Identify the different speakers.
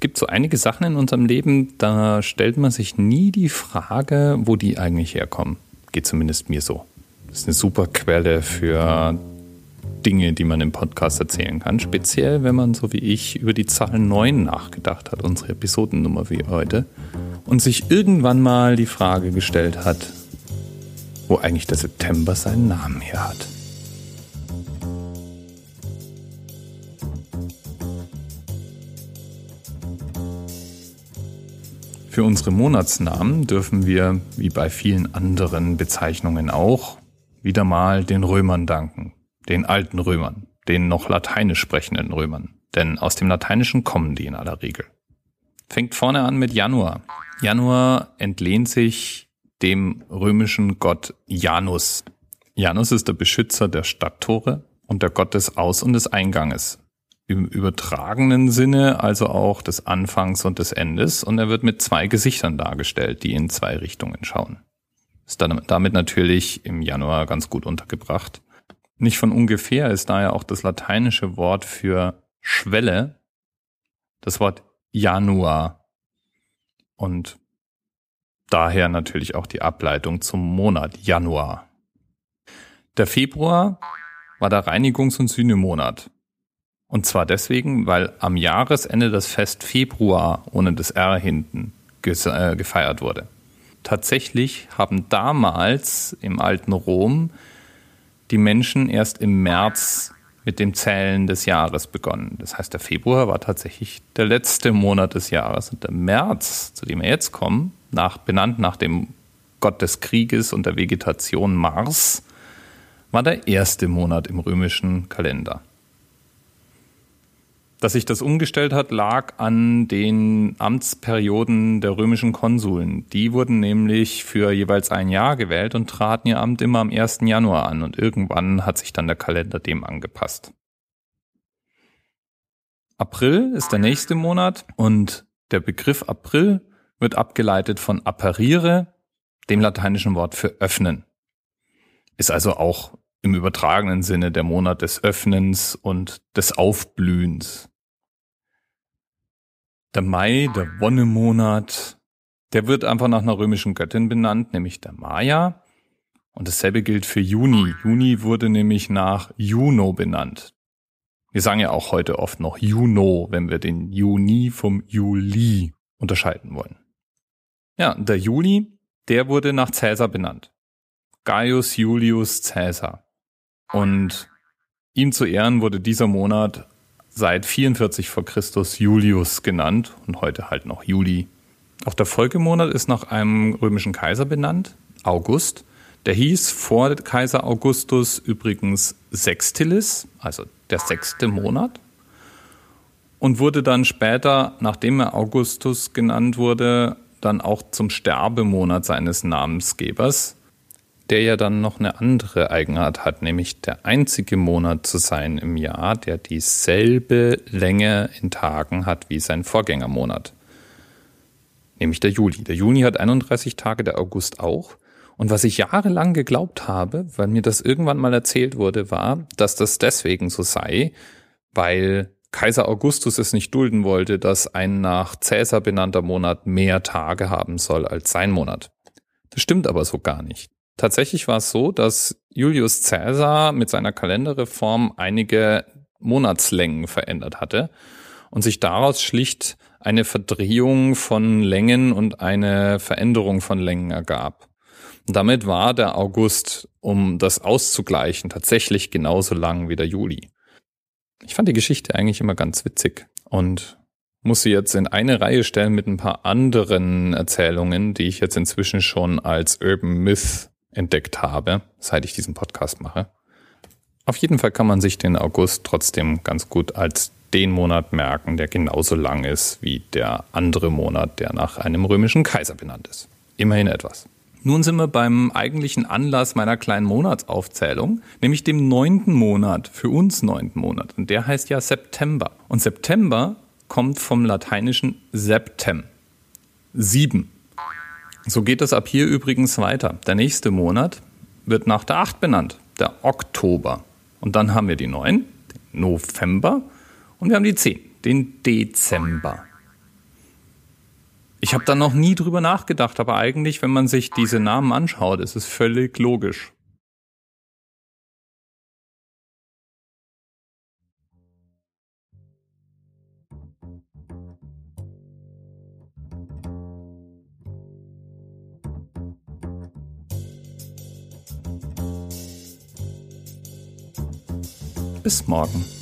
Speaker 1: es gibt so einige Sachen in unserem Leben, da stellt man sich nie die Frage, wo die eigentlich herkommen. Geht zumindest mir so. Das ist eine super Quelle für Dinge, die man im Podcast erzählen kann. Speziell, wenn man so wie ich über die Zahl 9 nachgedacht hat, unsere Episodennummer wie heute. Und sich irgendwann mal die Frage gestellt hat, wo eigentlich der September seinen Namen her hat. Für unsere Monatsnamen dürfen wir, wie bei vielen anderen Bezeichnungen auch, wieder mal den Römern danken, den alten Römern, den noch lateinisch sprechenden Römern. Denn aus dem Lateinischen kommen die in aller Regel. Fängt vorne an mit Januar. Januar entlehnt sich dem römischen Gott Janus. Janus ist der Beschützer der Stadttore und der Gott des Aus- und des Einganges. Im übertragenen Sinne also auch des Anfangs und des Endes und er wird mit zwei Gesichtern dargestellt, die in zwei Richtungen schauen. Ist damit natürlich im Januar ganz gut untergebracht. Nicht von ungefähr ist daher auch das lateinische Wort für Schwelle das Wort Januar und daher natürlich auch die Ableitung zum Monat Januar. Der Februar war der Reinigungs- und Sühnemonat. Und zwar deswegen, weil am Jahresende das Fest Februar ohne das R hinten äh, gefeiert wurde. Tatsächlich haben damals im alten Rom die Menschen erst im März mit dem Zählen des Jahres begonnen. Das heißt, der Februar war tatsächlich der letzte Monat des Jahres. Und der März, zu dem wir jetzt kommen, nach, benannt nach dem Gott des Krieges und der Vegetation Mars, war der erste Monat im römischen Kalender. Dass sich das umgestellt hat, lag an den Amtsperioden der römischen Konsuln. Die wurden nämlich für jeweils ein Jahr gewählt und traten ihr Amt immer am 1. Januar an und irgendwann hat sich dann der Kalender dem angepasst. April ist der nächste Monat und der Begriff April wird abgeleitet von appariere, dem lateinischen Wort für öffnen. Ist also auch im übertragenen Sinne der Monat des Öffnens und des Aufblühens. Der Mai, der Wonnemonat, der wird einfach nach einer römischen Göttin benannt, nämlich der Maya. Und dasselbe gilt für Juni. Juni wurde nämlich nach Juno benannt. Wir sagen ja auch heute oft noch Juno, wenn wir den Juni vom Juli unterscheiden wollen. Ja, der Juli, der wurde nach Cäsar benannt. Gaius Julius Caesar. Und ihm zu Ehren wurde dieser Monat seit 44 vor Christus Julius genannt und heute halt noch Juli. Auch der Folgemonat ist nach einem römischen Kaiser benannt, August. Der hieß vor Kaiser Augustus übrigens Sextilis, also der sechste Monat. Und wurde dann später, nachdem er Augustus genannt wurde, dann auch zum Sterbemonat seines Namensgebers, der ja dann noch eine andere Eigenart hat, nämlich der einzige Monat zu sein im Jahr, der dieselbe Länge in Tagen hat wie sein Vorgängermonat. Nämlich der Juli. Der Juni hat 31 Tage, der August auch. Und was ich jahrelang geglaubt habe, weil mir das irgendwann mal erzählt wurde, war, dass das deswegen so sei, weil Kaiser Augustus es nicht dulden wollte, dass ein nach Cäsar benannter Monat mehr Tage haben soll als sein Monat. Das stimmt aber so gar nicht. Tatsächlich war es so, dass Julius Caesar mit seiner Kalenderreform einige Monatslängen verändert hatte und sich daraus schlicht eine Verdrehung von Längen und eine Veränderung von Längen ergab. Und damit war der August, um das auszugleichen, tatsächlich genauso lang wie der Juli. Ich fand die Geschichte eigentlich immer ganz witzig und muss sie jetzt in eine Reihe stellen mit ein paar anderen Erzählungen, die ich jetzt inzwischen schon als Urban Myth entdeckt habe, seit ich diesen Podcast mache. Auf jeden Fall kann man sich den August trotzdem ganz gut als den Monat merken, der genauso lang ist wie der andere Monat, der nach einem römischen Kaiser benannt ist. Immerhin etwas. Nun sind wir beim eigentlichen Anlass meiner kleinen Monatsaufzählung, nämlich dem neunten Monat, für uns neunten Monat. Und der heißt ja September. Und September kommt vom lateinischen Septem. Sieben. So geht es ab hier übrigens weiter. Der nächste Monat wird nach der 8 benannt, der Oktober. Und dann haben wir die 9, den November und wir haben die 10, den Dezember. Ich habe da noch nie drüber nachgedacht, aber eigentlich, wenn man sich diese Namen anschaut, ist es völlig logisch. Bis morgen.